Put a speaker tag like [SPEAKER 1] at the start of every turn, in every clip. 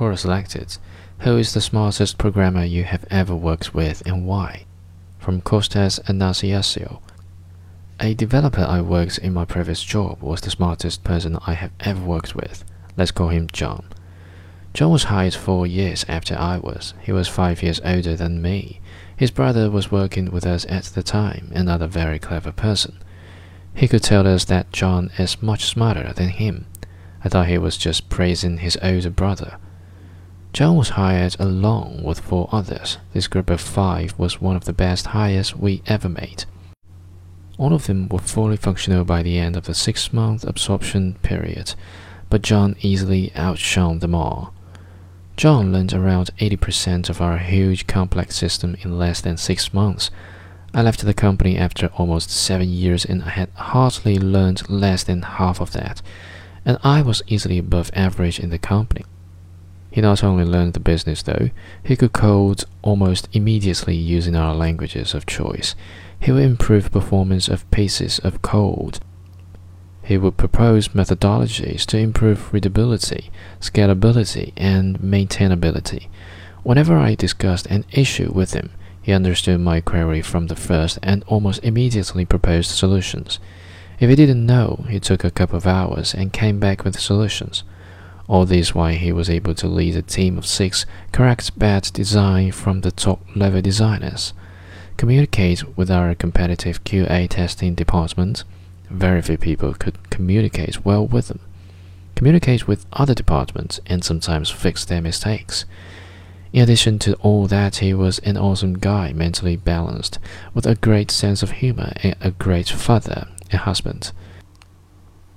[SPEAKER 1] Quora selected, Who is the smartest programmer you have ever worked with and why? From Costas Anastasiou. A developer I worked in my previous job was the smartest person I have ever worked with. Let's call him Jon. Jon was hired four years after I was. He was five years older than me. His brother was working with us at the time, another very clever person. He could tell us that Jon is much smarter than him. I thought he was just praising his older brother. Jon was hired along with four others. This group of five was one of the best hires we ever made. All of them were fully functional by the end of the six month absorption period, but Jon easily outshone them all. Jon learned around 80% of our huge complex system in less than six months. I left the company after almost seven years and I had hardly learned less than half of that, and I was easily above average in the company. He not only learned the business though, he could code almost immediately using our languages of choice. He would improve performance of pieces of code. He would propose methodologies to improve readability, scalability, and maintainability. Whenever I discussed an issue with him, he understood my query from the first and almost immediately proposed solutions. If he didn't know, he took a couple of hours and came back with solutions. All this while he was able to lead a team of six correct bad design from the top level designers, communicate with our competitive QA testing department. Very few people could communicate well with them, communicate with other departments, and sometimes fix their mistakes. In addition to all that, he was an awesome guy, mentally balanced, with a great sense of humor, and a great father and husband.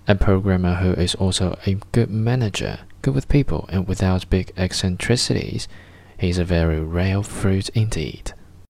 [SPEAKER 1] A programmer who is also a good manager, good with people, and without big eccentricities. He's a very rare fruit indeed.